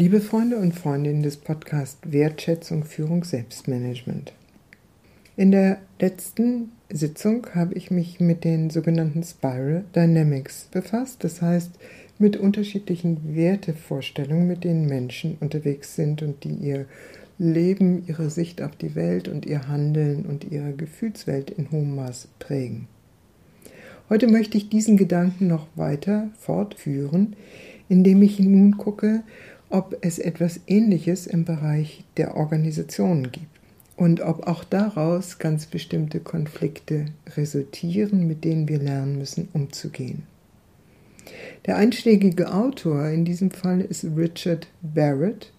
Liebe Freunde und Freundinnen des Podcasts Wertschätzung, Führung, Selbstmanagement. In der letzten Sitzung habe ich mich mit den sogenannten Spiral Dynamics befasst, das heißt mit unterschiedlichen Wertevorstellungen, mit denen Menschen unterwegs sind und die ihr Leben, ihre Sicht auf die Welt und ihr Handeln und ihre Gefühlswelt in hohem Maß prägen. Heute möchte ich diesen Gedanken noch weiter fortführen, indem ich nun gucke, ob es etwas Ähnliches im Bereich der Organisationen gibt und ob auch daraus ganz bestimmte Konflikte resultieren, mit denen wir lernen müssen, umzugehen. Der einschlägige Autor in diesem Fall ist Richard Barrett.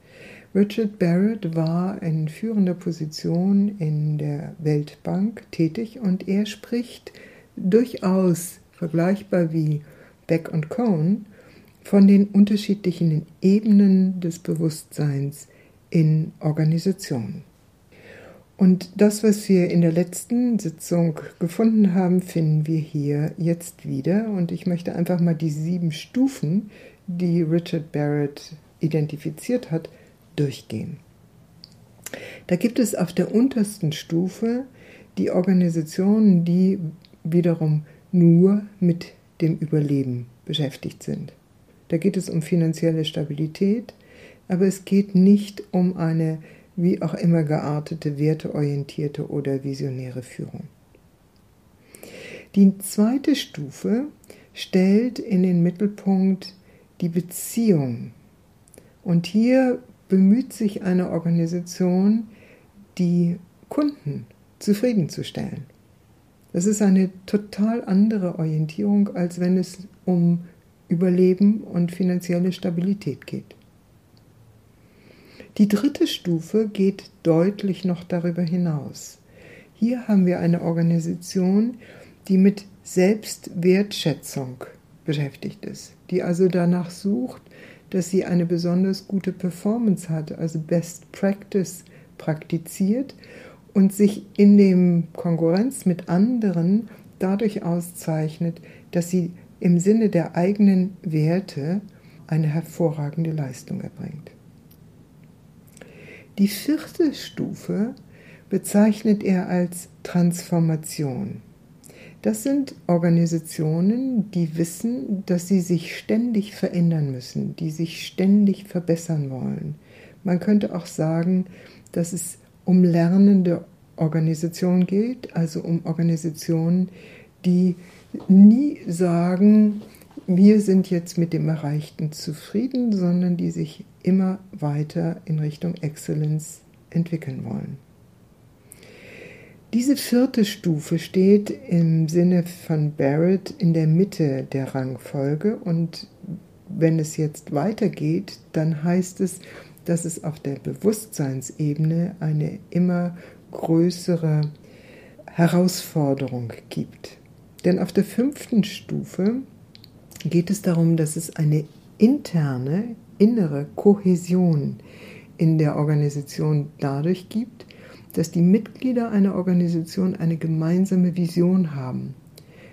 Richard Barrett war in führender Position in der Weltbank tätig und er spricht durchaus vergleichbar wie Beck und Cohn von den unterschiedlichen Ebenen des Bewusstseins in Organisationen. Und das, was wir in der letzten Sitzung gefunden haben, finden wir hier jetzt wieder. Und ich möchte einfach mal die sieben Stufen, die Richard Barrett identifiziert hat, durchgehen. Da gibt es auf der untersten Stufe die Organisationen, die wiederum nur mit dem Überleben beschäftigt sind. Da geht es um finanzielle Stabilität, aber es geht nicht um eine wie auch immer geartete, werteorientierte oder visionäre Führung. Die zweite Stufe stellt in den Mittelpunkt die Beziehung. Und hier bemüht sich eine Organisation, die Kunden zufriedenzustellen. Das ist eine total andere Orientierung, als wenn es um Überleben und finanzielle Stabilität geht. Die dritte Stufe geht deutlich noch darüber hinaus. Hier haben wir eine Organisation, die mit Selbstwertschätzung beschäftigt ist, die also danach sucht, dass sie eine besonders gute Performance hat, also Best Practice praktiziert und sich in dem Konkurrenz mit anderen dadurch auszeichnet, dass sie im Sinne der eigenen Werte eine hervorragende Leistung erbringt. Die vierte Stufe bezeichnet er als Transformation. Das sind Organisationen, die wissen, dass sie sich ständig verändern müssen, die sich ständig verbessern wollen. Man könnte auch sagen, dass es um lernende Organisationen geht, also um Organisationen, die nie sagen, wir sind jetzt mit dem Erreichten zufrieden, sondern die sich immer weiter in Richtung Exzellenz entwickeln wollen. Diese vierte Stufe steht im Sinne von Barrett in der Mitte der Rangfolge und wenn es jetzt weitergeht, dann heißt es, dass es auf der Bewusstseinsebene eine immer größere Herausforderung gibt. Denn auf der fünften Stufe geht es darum, dass es eine interne, innere Kohäsion in der Organisation dadurch gibt, dass die Mitglieder einer Organisation eine gemeinsame Vision haben.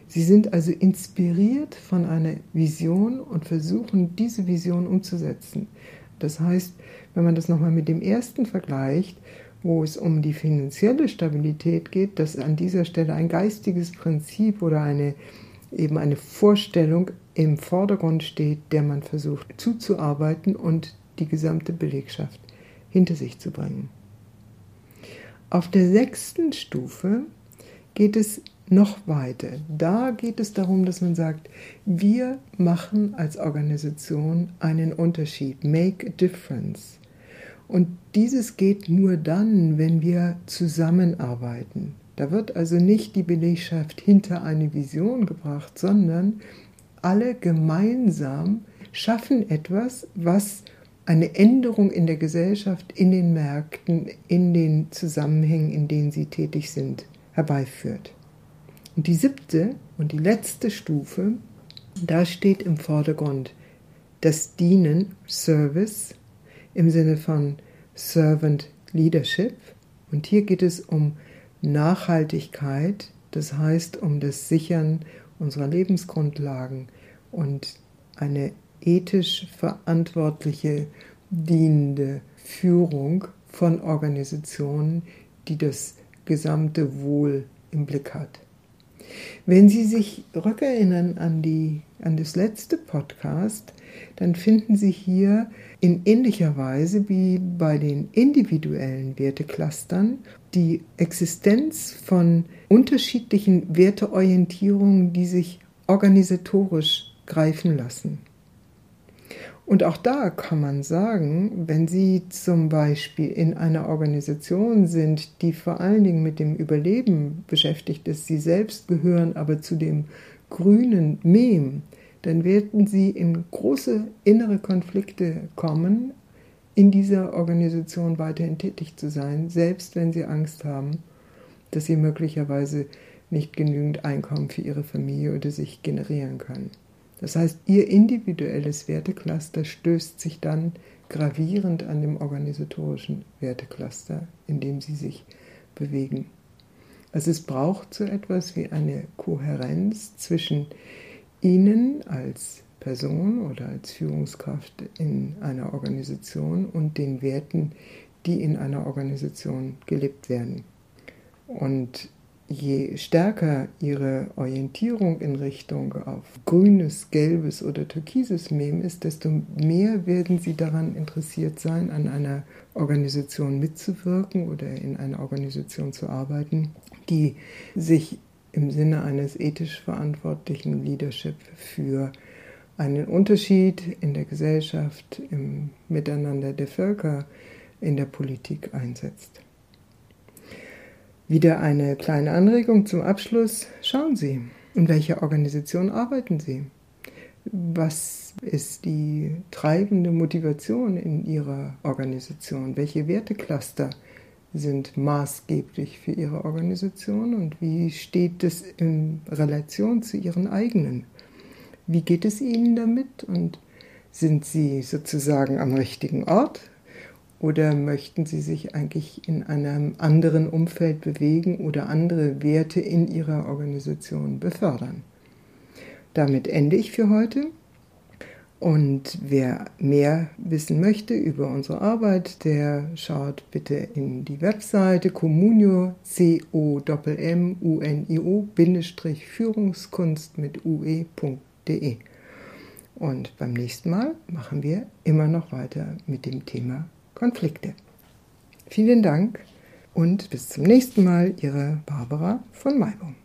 Sie sind also inspiriert von einer Vision und versuchen, diese Vision umzusetzen. Das heißt, wenn man das nochmal mit dem ersten vergleicht, wo es um die finanzielle Stabilität geht, dass an dieser Stelle ein geistiges Prinzip oder eine eben eine Vorstellung im Vordergrund steht, der man versucht zuzuarbeiten und die gesamte Belegschaft hinter sich zu bringen. Auf der sechsten Stufe geht es noch weiter. Da geht es darum, dass man sagt, wir machen als Organisation einen Unterschied, make a difference. Und dieses geht nur dann, wenn wir zusammenarbeiten. Da wird also nicht die Belegschaft hinter eine Vision gebracht, sondern alle gemeinsam schaffen etwas, was eine Änderung in der Gesellschaft, in den Märkten, in den Zusammenhängen, in denen sie tätig sind, herbeiführt. Und die siebte und die letzte Stufe, da steht im Vordergrund das Dienen, Service, im Sinne von Servant Leadership. Und hier geht es um Nachhaltigkeit, das heißt um das Sichern unserer Lebensgrundlagen und eine ethisch verantwortliche dienende Führung von Organisationen, die das gesamte Wohl im Blick hat. Wenn Sie sich rückerinnern an, die, an das letzte Podcast, dann finden Sie hier in ähnlicher Weise wie bei den individuellen Werteclustern die Existenz von unterschiedlichen Werteorientierungen, die sich organisatorisch greifen lassen. Und auch da kann man sagen, wenn Sie zum Beispiel in einer Organisation sind, die vor allen Dingen mit dem Überleben beschäftigt ist, Sie selbst gehören aber zu dem grünen Mem, dann werden Sie in große innere Konflikte kommen, in dieser Organisation weiterhin tätig zu sein, selbst wenn Sie Angst haben, dass Sie möglicherweise nicht genügend Einkommen für Ihre Familie oder sich generieren können. Das heißt, ihr individuelles Wertecluster stößt sich dann gravierend an dem organisatorischen Wertecluster, in dem sie sich bewegen. Also es braucht so etwas wie eine Kohärenz zwischen Ihnen als Person oder als Führungskraft in einer Organisation und den Werten, die in einer Organisation gelebt werden. Und je stärker ihre Orientierung in Richtung auf grünes, gelbes oder türkises Mem ist, desto mehr werden sie daran interessiert sein, an einer Organisation mitzuwirken oder in einer Organisation zu arbeiten, die sich im Sinne eines ethisch verantwortlichen Leadership für einen Unterschied in der Gesellschaft, im Miteinander der Völker, in der Politik einsetzt. Wieder eine kleine Anregung zum Abschluss. Schauen Sie, in welcher Organisation arbeiten Sie? Was ist die treibende Motivation in Ihrer Organisation? Welche Wertecluster sind maßgeblich für Ihre Organisation und wie steht es in Relation zu Ihren eigenen? Wie geht es Ihnen damit und sind Sie sozusagen am richtigen Ort? Oder möchten Sie sich eigentlich in einem anderen Umfeld bewegen oder andere Werte in Ihrer Organisation befördern? Damit ende ich für heute. Und wer mehr wissen möchte über unsere Arbeit, der schaut bitte in die Webseite communio, c o m u n i o Führungskunst mit ue.de. Und beim nächsten Mal machen wir immer noch weiter mit dem Thema Konflikte. Vielen Dank und bis zum nächsten Mal, Ihre Barbara von Maibum.